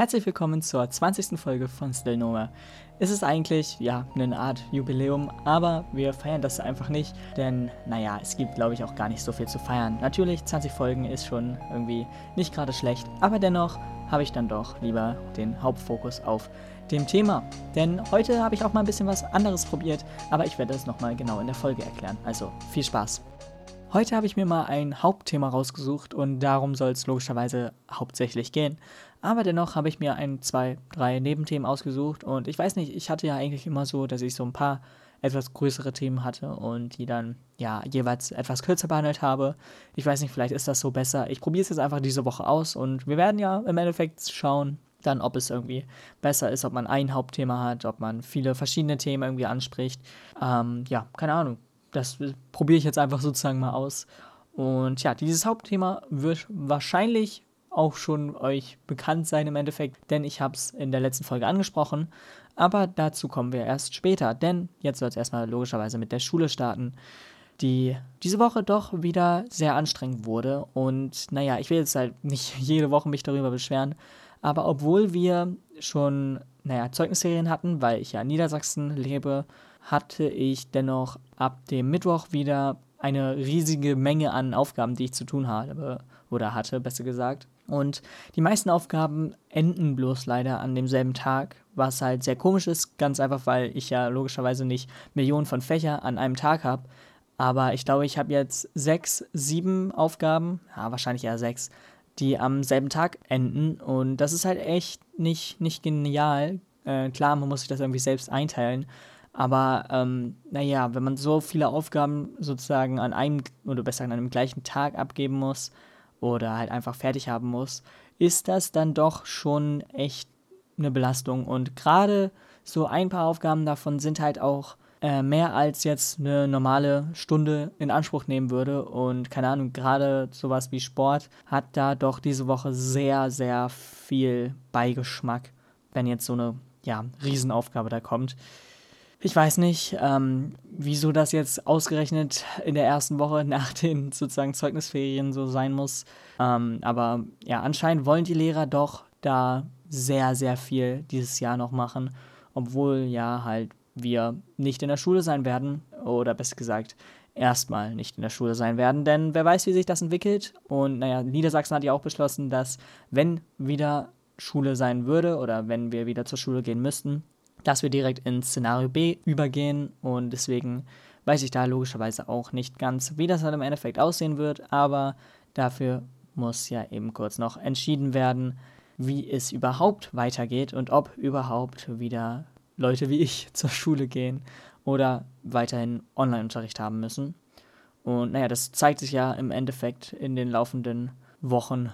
Herzlich willkommen zur 20. Folge von Still Nowhere. Es ist eigentlich, ja, eine Art Jubiläum, aber wir feiern das einfach nicht, denn, naja, es gibt, glaube ich, auch gar nicht so viel zu feiern. Natürlich, 20 Folgen ist schon irgendwie nicht gerade schlecht, aber dennoch habe ich dann doch lieber den Hauptfokus auf dem Thema. Denn heute habe ich auch mal ein bisschen was anderes probiert, aber ich werde es nochmal genau in der Folge erklären. Also viel Spaß. Heute habe ich mir mal ein Hauptthema rausgesucht und darum soll es logischerweise hauptsächlich gehen. Aber dennoch habe ich mir ein, zwei, drei Nebenthemen ausgesucht und ich weiß nicht, ich hatte ja eigentlich immer so, dass ich so ein paar etwas größere Themen hatte und die dann ja jeweils etwas kürzer behandelt habe. Ich weiß nicht, vielleicht ist das so besser. Ich probiere es jetzt einfach diese Woche aus und wir werden ja im Endeffekt schauen, dann ob es irgendwie besser ist, ob man ein Hauptthema hat, ob man viele verschiedene Themen irgendwie anspricht. Ähm, ja, keine Ahnung das probiere ich jetzt einfach sozusagen mal aus. Und ja, dieses Hauptthema wird wahrscheinlich auch schon euch bekannt sein im Endeffekt, denn ich habe es in der letzten Folge angesprochen. Aber dazu kommen wir erst später, denn jetzt soll es erstmal logischerweise mit der Schule starten, die diese Woche doch wieder sehr anstrengend wurde. Und naja, ich will jetzt halt nicht jede Woche mich darüber beschweren, aber obwohl wir schon, naja, Zeugnisserien hatten, weil ich ja in Niedersachsen lebe, hatte ich dennoch ab dem Mittwoch wieder eine riesige Menge an Aufgaben, die ich zu tun habe oder hatte, besser gesagt. Und die meisten Aufgaben enden bloß leider an demselben Tag, was halt sehr komisch ist, ganz einfach, weil ich ja logischerweise nicht Millionen von Fächer an einem Tag habe. Aber ich glaube, ich habe jetzt sechs, sieben Aufgaben, ja, wahrscheinlich eher sechs, die am selben Tag enden. Und das ist halt echt nicht, nicht genial. Äh, klar, man muss sich das irgendwie selbst einteilen. Aber ähm, naja, wenn man so viele Aufgaben sozusagen an einem oder besser an einem gleichen Tag abgeben muss oder halt einfach fertig haben muss, ist das dann doch schon echt eine Belastung. Und gerade so ein paar Aufgaben davon sind halt auch äh, mehr als jetzt eine normale Stunde in Anspruch nehmen würde. Und keine Ahnung, gerade sowas wie Sport hat da doch diese Woche sehr, sehr viel Beigeschmack, wenn jetzt so eine ja, Riesenaufgabe da kommt. Ich weiß nicht, ähm, wieso das jetzt ausgerechnet in der ersten Woche nach den sozusagen Zeugnisferien so sein muss. Ähm, aber ja, anscheinend wollen die Lehrer doch da sehr, sehr viel dieses Jahr noch machen, obwohl ja halt wir nicht in der Schule sein werden oder besser gesagt erstmal nicht in der Schule sein werden, denn wer weiß, wie sich das entwickelt. Und naja, Niedersachsen hat ja auch beschlossen, dass wenn wieder Schule sein würde oder wenn wir wieder zur Schule gehen müssten, dass wir direkt ins Szenario B übergehen und deswegen weiß ich da logischerweise auch nicht ganz, wie das dann im Endeffekt aussehen wird, aber dafür muss ja eben kurz noch entschieden werden, wie es überhaupt weitergeht und ob überhaupt wieder Leute wie ich zur Schule gehen oder weiterhin Online-Unterricht haben müssen. Und naja, das zeigt sich ja im Endeffekt in den laufenden Wochen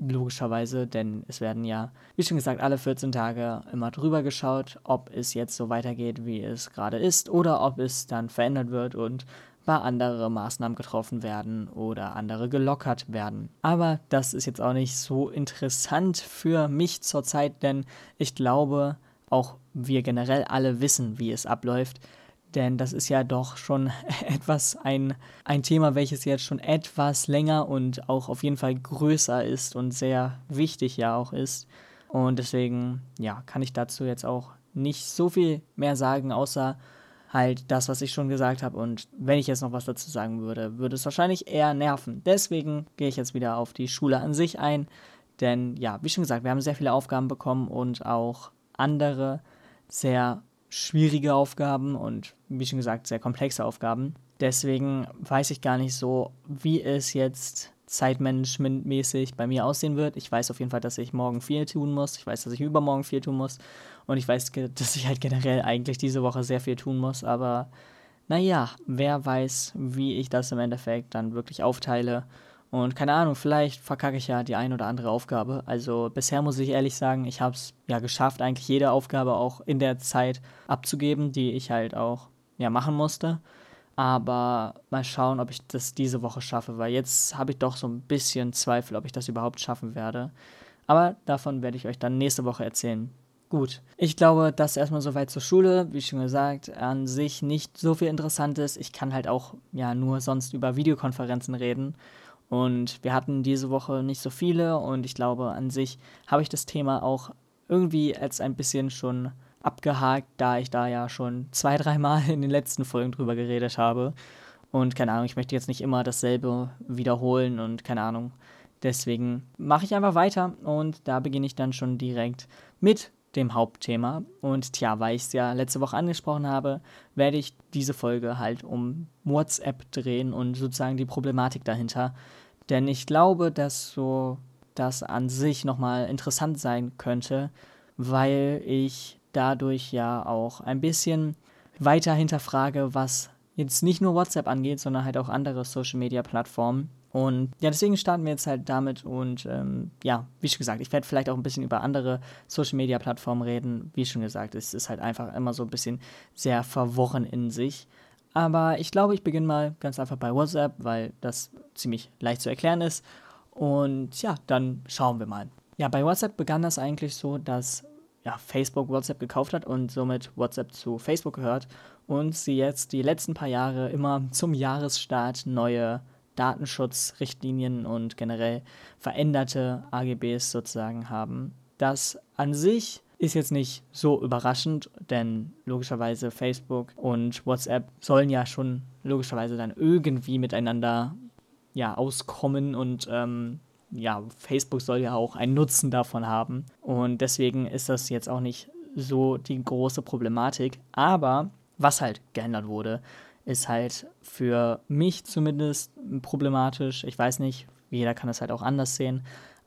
logischerweise, denn es werden ja, wie schon gesagt, alle 14 Tage immer drüber geschaut, ob es jetzt so weitergeht, wie es gerade ist, oder ob es dann verändert wird und bei andere Maßnahmen getroffen werden oder andere gelockert werden. Aber das ist jetzt auch nicht so interessant für mich zurzeit, denn ich glaube, auch wir generell alle wissen, wie es abläuft. Denn das ist ja doch schon etwas ein, ein Thema, welches jetzt schon etwas länger und auch auf jeden Fall größer ist und sehr wichtig ja auch ist. Und deswegen, ja, kann ich dazu jetzt auch nicht so viel mehr sagen, außer halt das, was ich schon gesagt habe. Und wenn ich jetzt noch was dazu sagen würde, würde es wahrscheinlich eher nerven. Deswegen gehe ich jetzt wieder auf die Schule an sich ein. Denn ja, wie schon gesagt, wir haben sehr viele Aufgaben bekommen und auch andere sehr schwierige Aufgaben und wie schon gesagt sehr komplexe Aufgaben. Deswegen weiß ich gar nicht so, wie es jetzt zeitmanagementmäßig bei mir aussehen wird. Ich weiß auf jeden Fall, dass ich morgen viel tun muss. Ich weiß, dass ich übermorgen viel tun muss. Und ich weiß, dass ich halt generell eigentlich diese Woche sehr viel tun muss. Aber naja, wer weiß, wie ich das im Endeffekt dann wirklich aufteile und keine Ahnung, vielleicht verkacke ich ja die ein oder andere Aufgabe. Also bisher muss ich ehrlich sagen, ich habe es ja geschafft, eigentlich jede Aufgabe auch in der Zeit abzugeben, die ich halt auch ja machen musste. Aber mal schauen, ob ich das diese Woche schaffe, weil jetzt habe ich doch so ein bisschen Zweifel, ob ich das überhaupt schaffen werde. Aber davon werde ich euch dann nächste Woche erzählen. Gut, ich glaube, das erstmal soweit zur Schule. Wie schon gesagt, an sich nicht so viel Interessantes. Ich kann halt auch ja nur sonst über Videokonferenzen reden Und wir hatten diese Woche nicht so viele und ich glaube, an sich habe ich das Thema auch irgendwie als ein bisschen schon abgehakt, da ich da ja schon zwei, dreimal in den letzten Folgen drüber geredet habe. Und keine Ahnung, ich möchte jetzt nicht immer dasselbe wiederholen und keine Ahnung. Deswegen mache ich einfach weiter und da beginne ich dann schon direkt mit dem Hauptthema. Und tja, weil ich es ja letzte Woche angesprochen habe, werde ich diese Folge halt um WhatsApp drehen und sozusagen die Problematik dahinter. Denn ich glaube, dass so das an sich nochmal interessant sein könnte, weil ich dadurch ja auch ein bisschen weiter hinterfrage, was jetzt nicht nur WhatsApp angeht, sondern halt auch andere Social-Media-Plattformen. Und ja, deswegen starten wir jetzt halt damit und ähm, ja, wie schon gesagt, ich werde vielleicht auch ein bisschen über andere Social-Media-Plattformen reden. Wie schon gesagt, es ist halt einfach immer so ein bisschen sehr verworren in sich. Aber ich glaube, ich beginne mal ganz einfach bei WhatsApp, weil das ziemlich leicht zu erklären ist. Und ja, dann schauen wir mal. Ja, bei WhatsApp begann das eigentlich so, dass ja, Facebook WhatsApp gekauft hat und somit WhatsApp zu Facebook gehört und sie jetzt die letzten paar Jahre immer zum Jahresstart neue Datenschutzrichtlinien und generell veränderte AGBs sozusagen haben. Das an sich ist jetzt nicht so überraschend, denn logischerweise Facebook und WhatsApp sollen ja schon logischerweise dann irgendwie miteinander ja, auskommen und ähm, ja, Facebook soll ja auch einen Nutzen davon haben. Und deswegen ist das jetzt auch nicht so die große Problematik. Aber was halt geändert wurde, ist halt für mich zumindest problematisch. Ich weiß nicht, jeder kann es halt auch anders sehen.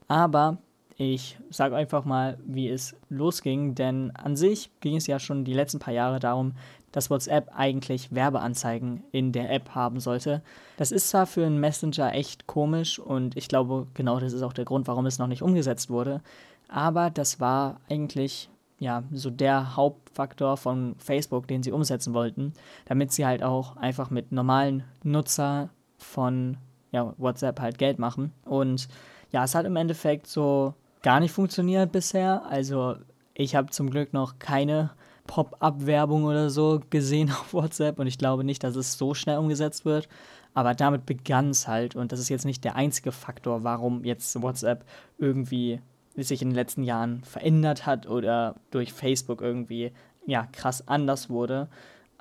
Aber ich sage einfach mal, wie es losging, denn an sich ging es ja schon die letzten paar Jahre darum, dass WhatsApp eigentlich Werbeanzeigen in der App haben sollte. Das ist zwar für einen Messenger echt komisch und ich glaube, genau das ist auch der Grund, warum es noch nicht umgesetzt wurde, aber das war eigentlich ja so der Hauptfaktor von Facebook, den sie umsetzen wollten, damit sie halt auch einfach mit normalen Nutzer von ja, WhatsApp halt Geld machen. Und ja, es hat im Endeffekt so gar nicht funktioniert bisher. Also ich habe zum Glück noch keine Pop-up-Werbung oder so gesehen auf WhatsApp und ich glaube nicht, dass es so schnell umgesetzt wird. Aber damit begann es halt und das ist jetzt nicht der einzige Faktor, warum jetzt WhatsApp irgendwie sich in den letzten Jahren verändert hat oder durch Facebook irgendwie ja krass anders wurde,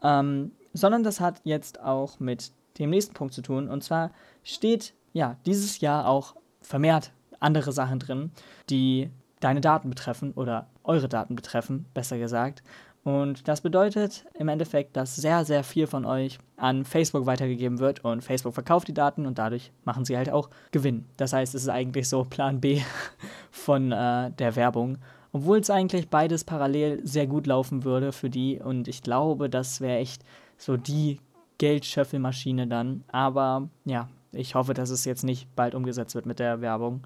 ähm, sondern das hat jetzt auch mit dem nächsten Punkt zu tun und zwar steht ja dieses Jahr auch vermehrt andere Sachen drin, die deine Daten betreffen oder eure Daten betreffen, besser gesagt. Und das bedeutet im Endeffekt, dass sehr, sehr viel von euch an Facebook weitergegeben wird und Facebook verkauft die Daten und dadurch machen sie halt auch Gewinn. Das heißt, es ist eigentlich so Plan B von äh, der Werbung. Obwohl es eigentlich beides parallel sehr gut laufen würde für die und ich glaube, das wäre echt so die Geldschöffelmaschine dann. Aber ja, ich hoffe, dass es jetzt nicht bald umgesetzt wird mit der Werbung,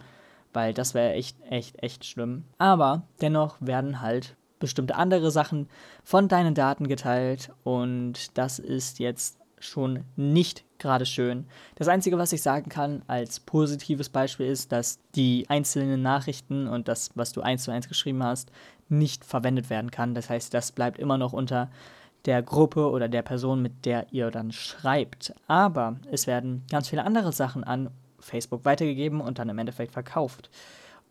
weil das wäre echt, echt, echt schlimm. Aber dennoch werden halt bestimmte andere Sachen von deinen Daten geteilt und das ist jetzt schon nicht gerade schön. Das Einzige, was ich sagen kann als positives Beispiel ist, dass die einzelnen Nachrichten und das, was du eins zu eins geschrieben hast, nicht verwendet werden kann. Das heißt, das bleibt immer noch unter der Gruppe oder der Person, mit der ihr dann schreibt. Aber es werden ganz viele andere Sachen an Facebook weitergegeben und dann im Endeffekt verkauft.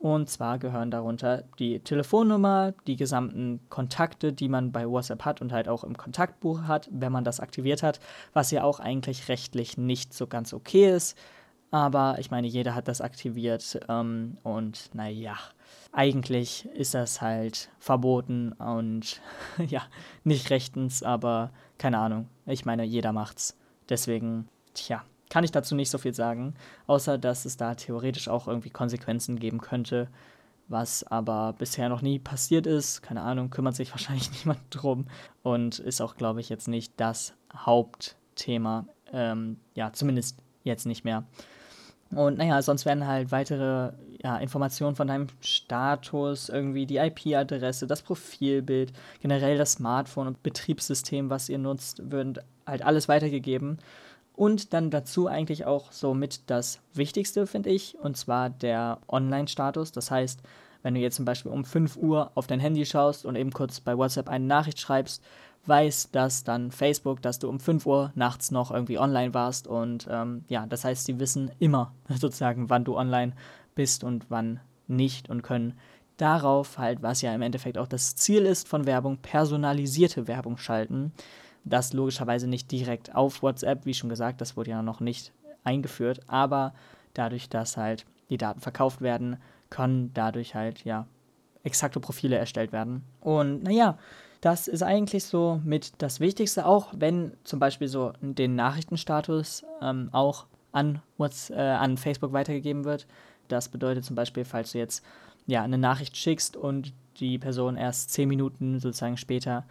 Und zwar gehören darunter die Telefonnummer, die gesamten Kontakte, die man bei WhatsApp hat und halt auch im Kontaktbuch hat, wenn man das aktiviert hat, was ja auch eigentlich rechtlich nicht so ganz okay ist. Aber ich meine, jeder hat das aktiviert ähm, und naja, eigentlich ist das halt verboten und ja, nicht rechtens, aber keine Ahnung. Ich meine, jeder macht's. Deswegen, tja, kann ich dazu nicht so viel sagen, außer dass es da theoretisch auch irgendwie Konsequenzen geben könnte, was aber bisher noch nie passiert ist. Keine Ahnung, kümmert sich wahrscheinlich niemand drum und ist auch, glaube ich, jetzt nicht das Hauptthema. Ähm, ja, zumindest jetzt nicht mehr. Und naja, sonst werden halt weitere ja, Informationen von deinem Status, irgendwie die IP-Adresse, das Profilbild, generell das Smartphone und Betriebssystem, was ihr nutzt, würden halt alles weitergegeben. Und dann dazu eigentlich auch so mit das Wichtigste, finde ich, und zwar der Online-Status. Das heißt, wenn du jetzt zum Beispiel um 5 Uhr auf dein Handy schaust und eben kurz bei WhatsApp eine Nachricht schreibst, weiß das dann Facebook, dass du um 5 Uhr nachts noch irgendwie online warst und ähm, ja, das heißt, sie wissen immer sozusagen, wann du online bist und wann nicht und können darauf halt, was ja im Endeffekt auch das Ziel ist von Werbung, personalisierte Werbung schalten. Das logischerweise nicht direkt auf WhatsApp, wie schon gesagt, das wurde ja noch nicht eingeführt, aber dadurch, dass halt die Daten verkauft werden, können dadurch halt ja exakte Profile erstellt werden. Und naja, das ist eigentlich so mit das Wichtigste, auch wenn zum Beispiel so den Nachrichtenstatus ähm, auch an, What's, äh, an Facebook weitergegeben wird. Das bedeutet zum Beispiel, falls du jetzt ja, eine Nachricht schickst und die Person erst zehn Minuten sozusagen später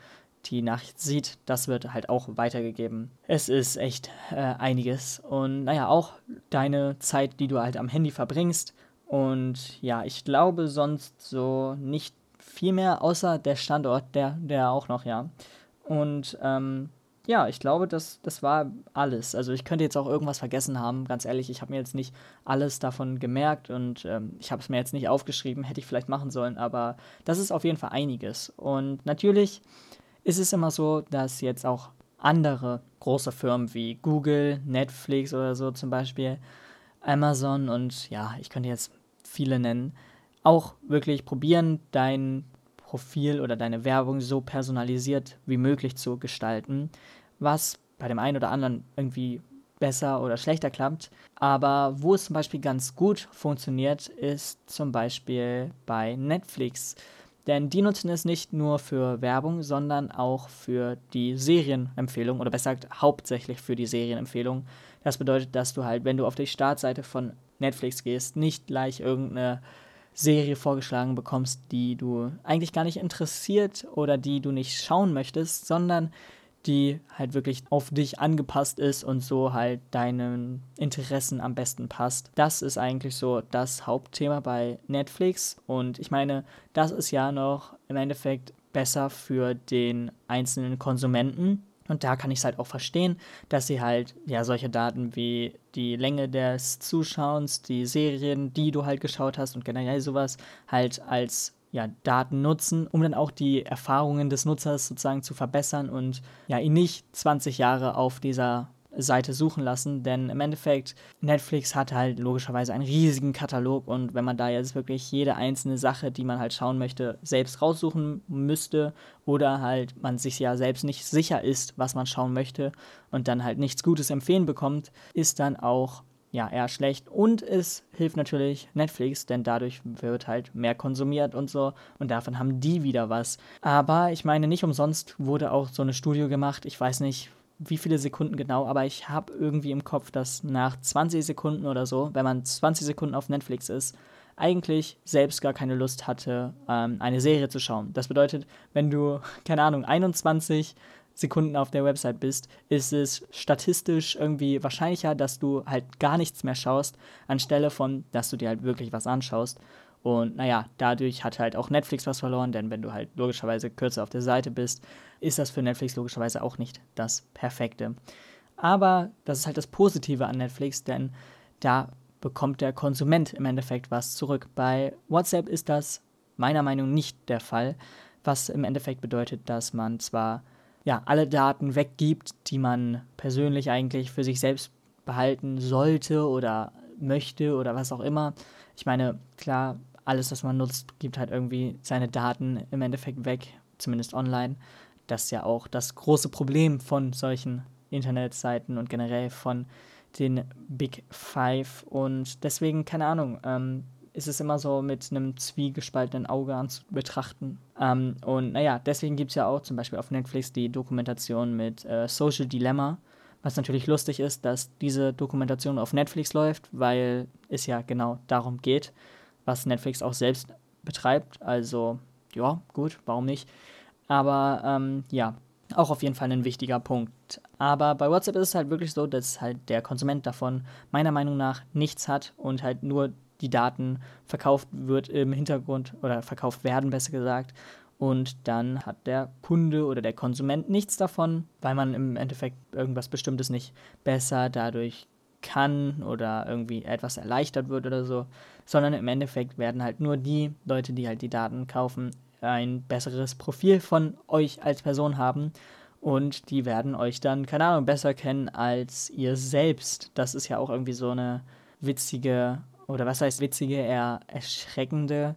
die Nachricht sieht, das wird halt auch weitergegeben. Es ist echt äh, einiges. Und naja, auch deine Zeit, die du halt am Handy verbringst. Und ja, ich glaube sonst so nicht viel mehr, außer der Standort, der, der auch noch, ja. Und ähm, ja, ich glaube, das, das war alles. Also ich könnte jetzt auch irgendwas vergessen haben, ganz ehrlich. Ich habe mir jetzt nicht alles davon gemerkt und ähm, ich habe es mir jetzt nicht aufgeschrieben, hätte ich vielleicht machen sollen, aber das ist auf jeden Fall einiges. Und natürlich ist es immer so, dass jetzt auch andere große Firmen wie Google, Netflix oder so zum Beispiel, Amazon und ja, ich könnte jetzt viele nennen, auch wirklich probieren, dein Profil oder deine Werbung so personalisiert wie möglich zu gestalten, was bei dem einen oder anderen irgendwie besser oder schlechter klappt. Aber wo es zum Beispiel ganz gut funktioniert, ist zum Beispiel bei Netflix. Denn die nutzen es nicht nur für Werbung, sondern auch für die Serienempfehlung oder besser gesagt hauptsächlich für die Serienempfehlung. Das bedeutet, dass du halt, wenn du auf die Startseite von Netflix gehst, nicht gleich irgendeine Serie vorgeschlagen bekommst, die du eigentlich gar nicht interessiert oder die du nicht schauen möchtest, sondern die halt wirklich auf dich angepasst ist und so halt deinen Interessen am besten passt. Das ist eigentlich so das Hauptthema bei Netflix und ich meine, das ist ja noch im Endeffekt besser für den einzelnen Konsumenten, und da kann ich es halt auch verstehen, dass sie halt ja solche Daten wie die Länge des Zuschauens, die Serien, die du halt geschaut hast und generell sowas halt als ja, Daten nutzen, um dann auch die Erfahrungen des Nutzers sozusagen zu verbessern und ja, ihn nicht 20 Jahre auf dieser Seite suchen lassen, denn im Endeffekt Netflix hat halt logischerweise einen riesigen Katalog und wenn man da jetzt wirklich jede einzelne Sache, die man halt schauen möchte, selbst raussuchen müsste oder halt man sich ja selbst nicht sicher ist, was man schauen möchte und dann halt nichts Gutes empfehlen bekommt, ist dann auch ja eher schlecht und es hilft natürlich Netflix, denn dadurch wird halt mehr konsumiert und so und davon haben die wieder was. Aber ich meine, nicht umsonst wurde auch so eine Studie gemacht, ich weiß nicht, wie viele Sekunden genau, aber ich habe irgendwie im Kopf, dass nach 20 Sekunden oder so, wenn man 20 Sekunden auf Netflix ist, eigentlich selbst gar keine Lust hatte, ähm, eine Serie zu schauen. Das bedeutet, wenn du, keine Ahnung, 21 Sekunden auf der Website bist, ist es statistisch irgendwie wahrscheinlicher, dass du halt gar nichts mehr schaust, anstelle von, dass du dir halt wirklich was anschaust. Und naja, dadurch hat halt auch Netflix was verloren, denn wenn du halt logischerweise kürzer auf der Seite bist, ist das für Netflix logischerweise auch nicht das Perfekte. Aber das ist halt das Positive an Netflix, denn da bekommt der Konsument im Endeffekt was zurück. Bei WhatsApp ist das meiner Meinung nach nicht der Fall, was im Endeffekt bedeutet, dass man zwar ja alle Daten weggibt, die man persönlich eigentlich für sich selbst behalten sollte oder möchte oder was auch immer. Ich meine, klar, alles, was man nutzt, gibt halt irgendwie seine Daten im Endeffekt weg, zumindest online. Das ist ja auch das große Problem von solchen Internetseiten und generell von den Big Five. Und deswegen, keine Ahnung, ähm, ist es immer so mit einem zwiegespaltenen Auge anzu betrachten. Ähm, und naja, deswegen gibt es ja auch zum Beispiel auf Netflix die Dokumentation mit äh, Social Dilemma. Was natürlich lustig ist, dass diese Dokumentation auf Netflix läuft, weil es ja genau darum geht, was Netflix auch selbst betreibt. Also, ja, gut, warum nicht? Aber ähm, ja, auch auf jeden Fall ein wichtiger Punkt. Aber bei WhatsApp ist es halt wirklich so, dass halt der Konsument davon meiner Meinung nach nichts hat und halt nur die Daten verkauft wird im Hintergrund oder verkauft werden, besser gesagt. Und dann hat der Kunde oder der Konsument nichts davon, weil man im Endeffekt irgendwas Bestimmtes nicht besser dadurch kann oder irgendwie etwas erleichtert wird oder so, sondern im Endeffekt werden halt nur die Leute, die halt die Daten kaufen, ein besseres Profil von euch als Person haben und die werden euch dann, keine Ahnung, besser kennen als ihr selbst. Das ist ja auch irgendwie so eine witzige, oder was heißt witzige, eher erschreckende,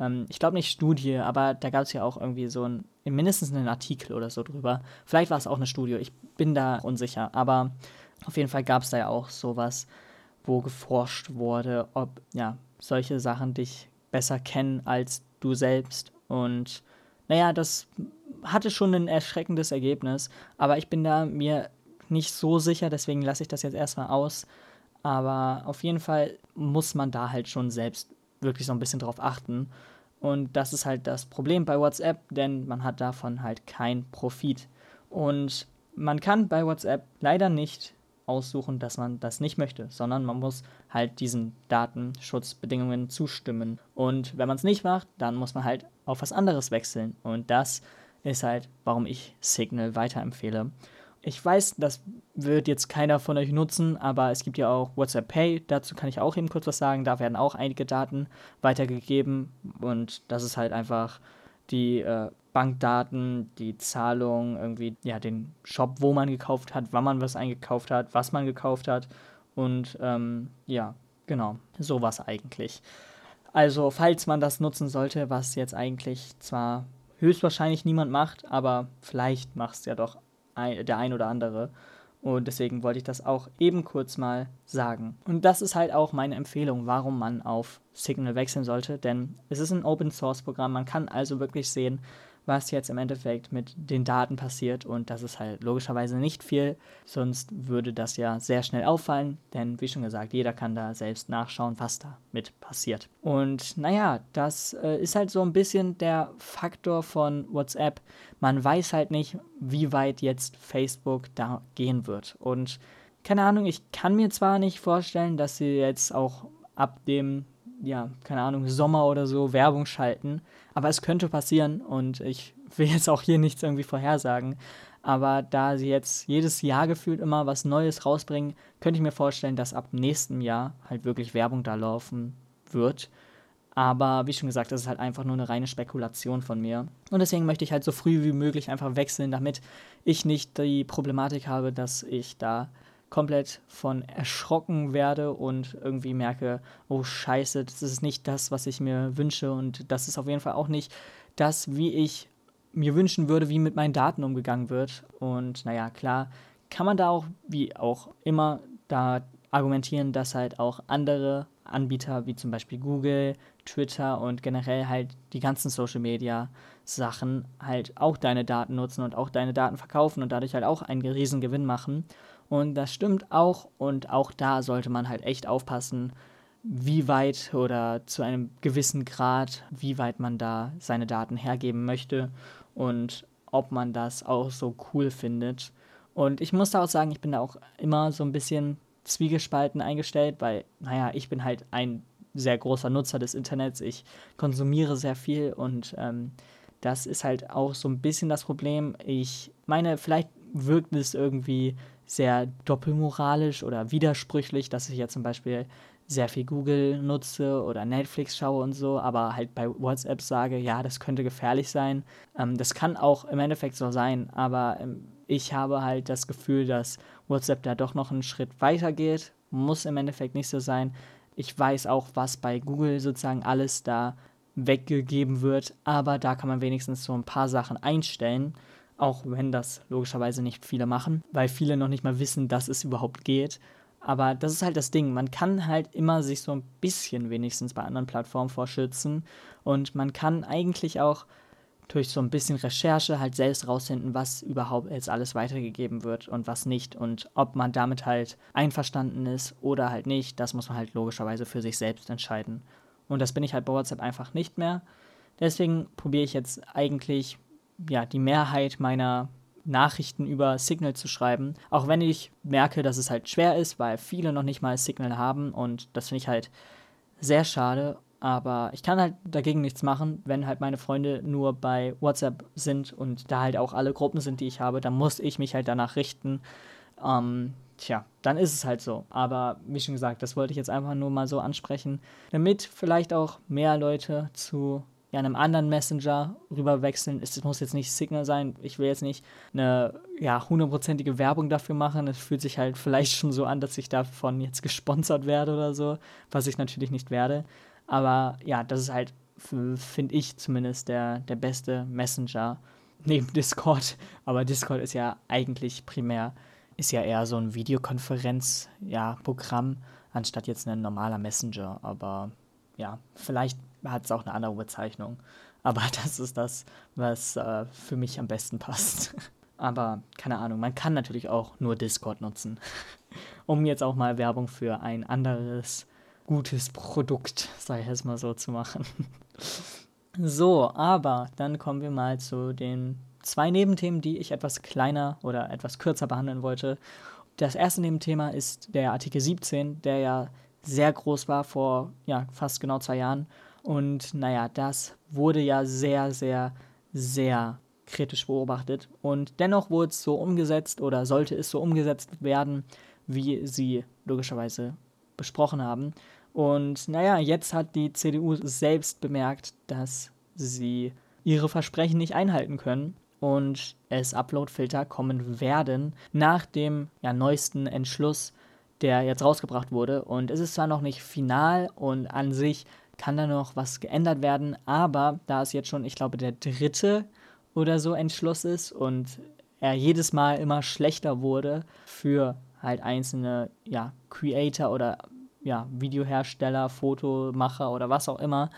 ähm, ich glaube nicht Studie, aber da gab es ja auch irgendwie so ein, mindestens einen Artikel oder so drüber. Vielleicht war es auch eine Studie, ich bin da unsicher, aber auf jeden Fall gab es da ja auch sowas, wo geforscht wurde, ob ja solche Sachen dich besser kennen als du selbst. Und naja, das hatte schon ein erschreckendes Ergebnis, aber ich bin da mir nicht so sicher, deswegen lasse ich das jetzt erstmal aus. Aber auf jeden Fall muss man da halt schon selbst wirklich so ein bisschen drauf achten. Und das ist halt das Problem bei WhatsApp, denn man hat davon halt keinen Profit. Und man kann bei WhatsApp leider nicht aussuchen, dass man das nicht möchte, sondern man muss halt diesen Datenschutzbedingungen zustimmen. Und wenn man es nicht macht, dann muss man halt auf was anderes wechseln. Und das ist halt, warum ich Signal weiterempfehle. Ich weiß, das wird jetzt keiner von euch nutzen, aber es gibt ja auch WhatsApp Pay. Dazu kann ich auch eben kurz was sagen. Da werden auch einige Daten weitergegeben und das ist halt einfach die äh, Bankdaten, die Zahlung, irgendwie ja den Shop, wo man gekauft hat, wann man was eingekauft hat, was man gekauft hat und ähm, ja, genau, sowas eigentlich. Also falls man das nutzen sollte, was jetzt eigentlich zwar höchstwahrscheinlich niemand macht, aber vielleicht macht es ja doch ein, der ein oder andere. Und deswegen wollte ich das auch eben kurz mal sagen. Und das ist halt auch meine Empfehlung, warum man auf Signal wechseln sollte, denn es ist ein Open Source Programm. Man kann also wirklich sehen, was jetzt im Endeffekt mit den Daten passiert. Und das ist halt logischerweise nicht viel, sonst würde das ja sehr schnell auffallen, denn wie schon gesagt, jeder kann da selbst nachschauen, was da mit passiert. Und naja, das äh, ist halt so ein bisschen der Faktor von WhatsApp. Man weiß halt nicht, wie weit jetzt Facebook da gehen wird. Und keine Ahnung, ich kann mir zwar nicht vorstellen, dass sie jetzt auch ab dem ja, keine Ahnung, Sommer oder so Werbung schalten. Aber es könnte passieren und ich will jetzt auch hier nichts irgendwie vorhersagen. Aber da sie jetzt jedes Jahr gefühlt immer was Neues rausbringen, könnte ich mir vorstellen, dass ab nächstem Jahr halt wirklich Werbung da laufen wird. Aber wie schon gesagt, das ist halt einfach nur eine reine Spekulation von mir. Und deswegen möchte ich halt so früh wie möglich einfach wechseln, damit ich nicht die Problematik habe, dass ich da komplett von erschrocken werde und irgendwie merke, oh scheiße, das ist nicht das, was ich mir wünsche und das ist auf jeden Fall auch nicht das, wie ich mir wünschen würde, wie mit meinen Daten umgegangen wird. Und naja, klar, kann man da auch, wie auch immer, da argumentieren, dass halt auch andere Anbieter, wie zum Beispiel Google, Twitter und generell halt die ganzen Social Media Sachen halt auch deine Daten nutzen und auch deine Daten verkaufen und dadurch halt auch einen riesen Gewinn machen. Und das stimmt auch. Und auch da sollte man halt echt aufpassen, wie weit oder zu einem gewissen Grad, wie weit man da seine Daten hergeben möchte und ob man das auch so cool findet. Und ich muss da auch sagen, ich bin da auch immer so ein bisschen zwiegespalten eingestellt, weil, naja, ich bin halt ein sehr großer Nutzer des Internets. Ich konsumiere sehr viel und ähm, das ist halt auch so ein bisschen das Problem. Ich meine, vielleicht wirkt es irgendwie sehr doppelmoralisch oder widersprüchlich, dass ich ja zum Beispiel sehr viel Google nutze oder Netflix schaue und so, aber halt bei WhatsApp sage, ja, das könnte gefährlich sein. Ähm, das kann auch im Endeffekt so sein, aber ähm, ich habe halt das Gefühl, dass WhatsApp da doch noch einen Schritt weiter geht. Muss im Endeffekt nicht so sein. Ich weiß auch, was bei Google sozusagen alles da weggegeben wird, aber da kann man wenigstens so ein paar Sachen einstellen auch wenn das logischerweise nicht viele machen, weil viele noch nicht mal wissen, dass es überhaupt geht. Aber das ist halt das Ding. Man kann halt immer sich so ein bisschen wenigstens bei anderen Plattformen vorschützen. Und man kann eigentlich auch durch so ein bisschen Recherche halt selbst rausfinden, was überhaupt jetzt alles weitergegeben wird und was nicht. Und ob man damit halt einverstanden ist oder halt nicht, das muss man halt logischerweise für sich selbst entscheiden. Und das bin ich halt bei WhatsApp einfach nicht mehr. Deswegen probiere ich jetzt eigentlich ja, die Mehrheit meiner Nachrichten über Signal zu schreiben. Auch wenn ich merke, dass es halt schwer ist, weil viele noch nicht mal Signal haben und das finde ich halt sehr schade. Aber ich kann halt dagegen nichts machen, wenn halt meine Freunde nur bei WhatsApp sind und da halt auch alle Gruppen sind, die ich habe, dann muss ich mich halt danach richten. Ähm, tja, dann ist es halt so. Aber wie schon gesagt, das wollte ich jetzt einfach nur mal so ansprechen, damit vielleicht auch mehr Leute zu ja, einem anderen Messenger rüberwechseln. Es muss jetzt nicht Signal sein. Ich will jetzt nicht eine ja, hundertprozentige Werbung dafür machen. Es fühlt sich halt vielleicht schon so an, dass ich davon jetzt gesponsert werde oder so, was ich natürlich nicht werde. Aber ja, das ist halt, finde ich zumindest, der, der beste Messenger neben Discord. Aber Discord ist ja eigentlich primär, ist ja eher so ein Videokonferenz-Programm, ja, anstatt jetzt ein normaler Messenger. Aber ja, vielleicht hat es auch eine andere Bezeichnung. Aber das ist das, was äh, für mich am besten passt. Aber keine Ahnung, man kann natürlich auch nur Discord nutzen, um jetzt auch mal Werbung für ein anderes gutes Produkt, ich jetzt mal so, zu machen. so, aber dann kommen wir mal zu den zwei Nebenthemen, die ich etwas kleiner oder etwas kürzer behandeln wollte. Das erste Nebenthema ist der Artikel 17, der ja sehr groß war vor ja, fast genau zwei Jahren. Und naja, das wurde ja sehr, sehr, sehr kritisch beobachtet. Und dennoch wurde es so umgesetzt oder sollte es so umgesetzt werden, wie sie logischerweise besprochen haben. Und naja, jetzt hat die CDU selbst bemerkt, dass sie ihre Versprechen nicht einhalten können und es Upload-Filter kommen werden nach dem ja, neuesten Entschluss der jetzt rausgebracht wurde. Und es ist zwar noch nicht final und an sich kann da noch was geändert werden, aber da es jetzt schon, ich glaube, der dritte oder so Entschluss ist und er jedes Mal immer schlechter wurde für halt einzelne ja, Creator oder ja, Videohersteller, Fotomacher oder was auch immer.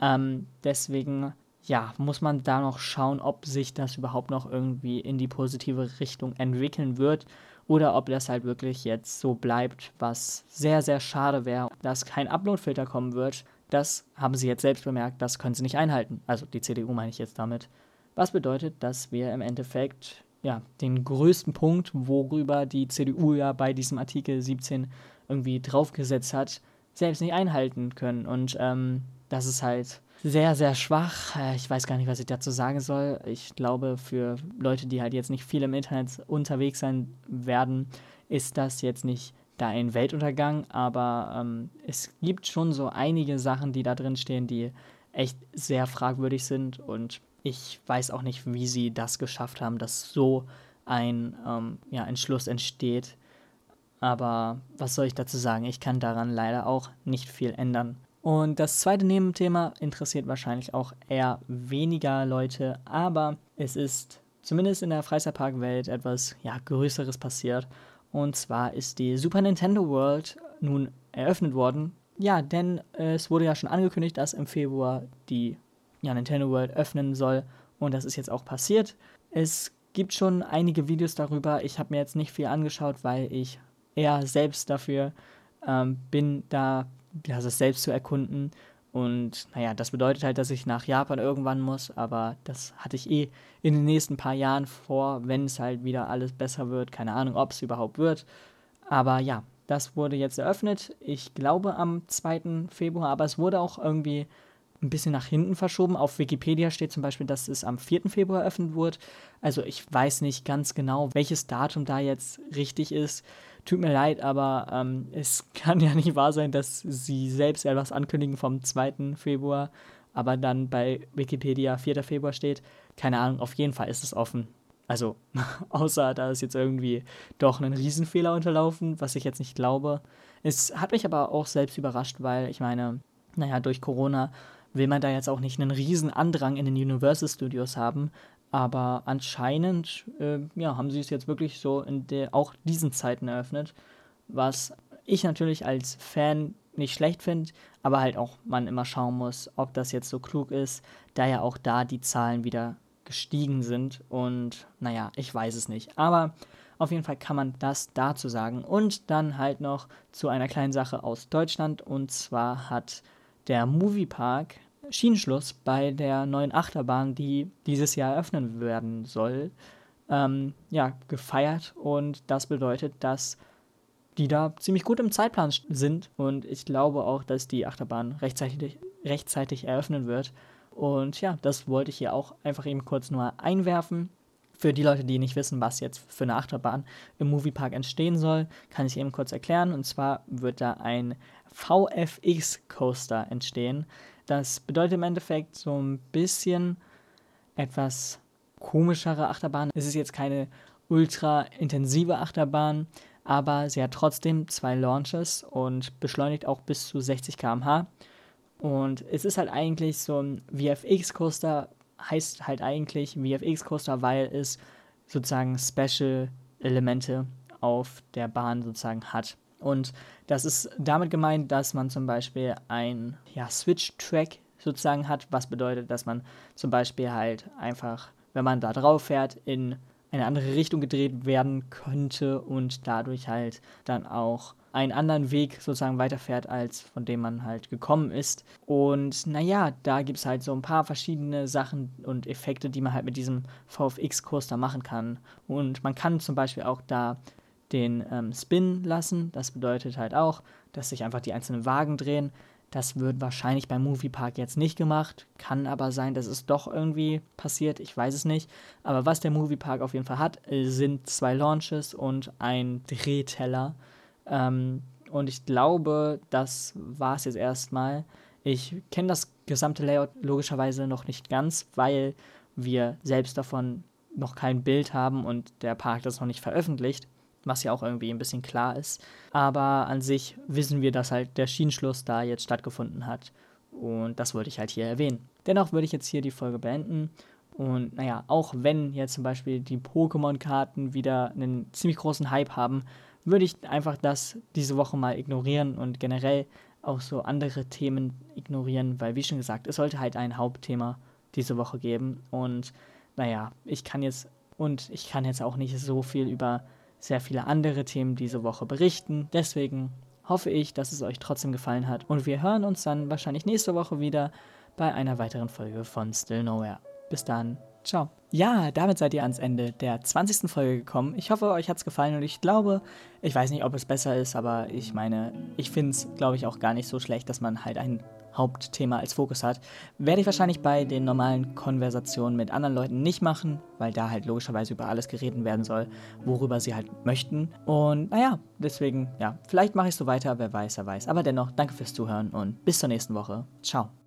Ähm, deswegen ja, muss man da noch schauen, ob sich das überhaupt noch irgendwie in die positive Richtung entwickeln wird oder ob das halt wirklich jetzt so bleibt, was sehr, sehr schade wäre, dass kein Upload-Filter kommen wird. Das haben sie jetzt selbst bemerkt, das können sie nicht einhalten. Also die CDU meine ich jetzt damit. Was bedeutet, dass wir im Endeffekt ja, den größten Punkt, worüber die CDU ja bei diesem Artikel 17 irgendwie draufgesetzt hat, selbst nicht einhalten können. Und ähm, das ist halt sehr, sehr schwach. Äh, ich weiß gar nicht, was ich dazu sagen soll. Ich glaube, für Leute, die halt jetzt nicht viel im Internet unterwegs sein werden, ist das jetzt nicht da ein Weltuntergang, aber ähm, es gibt schon so einige Sachen, die da drin stehen, die echt sehr fragwürdig sind und ich weiß auch nicht, wie sie das geschafft haben, dass so ein ähm, ja, Entschluss entsteht. Aber was soll ich dazu sagen? Ich kann daran leider auch nicht viel ändern. Und das zweite Nebenthema interessiert wahrscheinlich auch eher weniger Leute, aber es ist zumindest in der Freizeitparkwelt etwas ja, Größeres passiert. Und zwar ist die Super Nintendo World nun eröffnet worden. Ja, denn es wurde ja schon angekündigt, dass im Februar die ja, Nintendo World öffnen soll. Und das ist jetzt auch passiert. Es gibt schon einige Videos darüber. Ich habe mir jetzt nicht viel angeschaut, weil ich eher selbst dafür ähm, bin, da das selbst zu erkunden. Und naja, das bedeutet halt, dass ich nach Japan irgendwann muss, aber das hatte ich eh in den nächsten paar Jahren vor, wenn es halt wieder alles besser wird. Keine Ahnung, ob es überhaupt wird. Aber ja, das wurde jetzt eröffnet. Ich glaube am 2. Februar, aber es wurde auch irgendwie ein bisschen nach hinten verschoben. Auf Wikipedia steht zum Beispiel, dass es am 4. Februar eröffnet wurde. Also ich weiß nicht ganz genau, welches Datum da jetzt richtig ist. Tut mir leid, aber ähm, es kann ja nicht wahr sein, dass sie selbst etwas ankündigen vom 2. Februar, aber dann bei Wikipedia 4. Februar steht. Keine Ahnung, auf jeden Fall ist es offen. Also, außer da ist jetzt irgendwie doch ein Riesenfehler unterlaufen, was ich jetzt nicht glaube. Es hat mich aber auch selbst überrascht, weil ich meine, naja, durch Corona will man da jetzt auch nicht einen riesen Andrang in den Universal Studios haben, aber anscheinend äh, ja, haben sie es jetzt wirklich so in der, auch diesen Zeiten eröffnet, was ich natürlich als Fan nicht schlecht finde, aber halt auch man immer schauen muss, ob das jetzt so klug ist, da ja auch da die Zahlen wieder gestiegen sind und naja, ich weiß es nicht. Aber auf jeden Fall kann man das dazu sagen. Und dann halt noch zu einer kleinen Sache aus Deutschland und zwar hat der Moviepark Schienenschluss bei der neuen Achterbahn, die dieses Jahr eröffnen werden soll, ähm, ja, gefeiert. Und das bedeutet, dass die da ziemlich gut im Zeitplan sind. Und ich glaube auch, dass die Achterbahn rechtzeitig, rechtzeitig eröffnen wird. Und ja, das wollte ich hier auch einfach eben kurz nur einwerfen. Für die Leute, die nicht wissen, was jetzt für eine Achterbahn im Moviepark entstehen soll, kann ich eben kurz erklären. Und zwar wird da ein VFX-Coaster entstehen. Das bedeutet im Endeffekt so ein bisschen etwas komischere Achterbahn. Es ist jetzt keine ultra intensive Achterbahn, aber sie hat trotzdem zwei Launches und beschleunigt auch bis zu 60 km/h. Und es ist halt eigentlich so ein VFX-Coaster, heißt halt eigentlich VFX-Coaster, weil es sozusagen Special-Elemente auf der Bahn sozusagen hat. Und das ist damit gemeint, dass man zum Beispiel ein ja, Switch-Track sozusagen hat, was bedeutet, dass man zum Beispiel halt einfach, wenn man da drauf fährt, in eine andere Richtung gedreht werden könnte und dadurch halt dann auch einen anderen Weg sozusagen weiterfährt, als von dem man halt gekommen ist. Und naja, da gibt es halt so ein paar verschiedene Sachen und Effekte, die man halt mit diesem VFX-Kurs da machen kann. Und man kann zum Beispiel auch da den ähm, Spin lassen. Das bedeutet halt auch, dass sich einfach die einzelnen Wagen drehen. Das wird wahrscheinlich beim Moviepark jetzt nicht gemacht. Kann aber sein, dass es doch irgendwie passiert. Ich weiß es nicht. Aber was der Moviepark auf jeden Fall hat, äh, sind zwei Launches und ein Drehteller. Ähm, und ich glaube, das war es jetzt erstmal. Ich kenne das gesamte Layout logischerweise noch nicht ganz, weil wir selbst davon noch kein Bild haben und der Park das noch nicht veröffentlicht was ja auch irgendwie ein bisschen klar ist. Aber an sich wissen wir, dass halt der Schienenschluss da jetzt stattgefunden hat. Und das wollte ich halt hier erwähnen. Dennoch würde ich jetzt hier die Folge beenden. Und naja, auch wenn jetzt zum Beispiel die Pokémon-Karten wieder einen ziemlich großen Hype haben, würde ich einfach das diese Woche mal ignorieren und generell auch so andere Themen ignorieren, weil wie schon gesagt, es sollte halt ein Hauptthema diese Woche geben. Und naja, ich kann jetzt und ich kann jetzt auch nicht so viel über sehr viele andere Themen diese Woche berichten. Deswegen hoffe ich, dass es euch trotzdem gefallen hat und wir hören uns dann wahrscheinlich nächste Woche wieder bei einer weiteren Folge von Still Nowhere. Bis dann, ciao. Ja, damit seid ihr ans Ende der 20. Folge gekommen. Ich hoffe, euch hat es gefallen und ich glaube, ich weiß nicht, ob es besser ist, aber ich meine, ich finde es, glaube ich, auch gar nicht so schlecht, dass man halt ein Hauptthema als Fokus hat. Werde ich wahrscheinlich bei den normalen Konversationen mit anderen Leuten nicht machen, weil da halt logischerweise über alles geredet werden soll, worüber sie halt möchten. Und naja, deswegen, ja, vielleicht mache ich so weiter, wer weiß, wer weiß. Aber dennoch, danke fürs Zuhören und bis zur nächsten Woche. Ciao.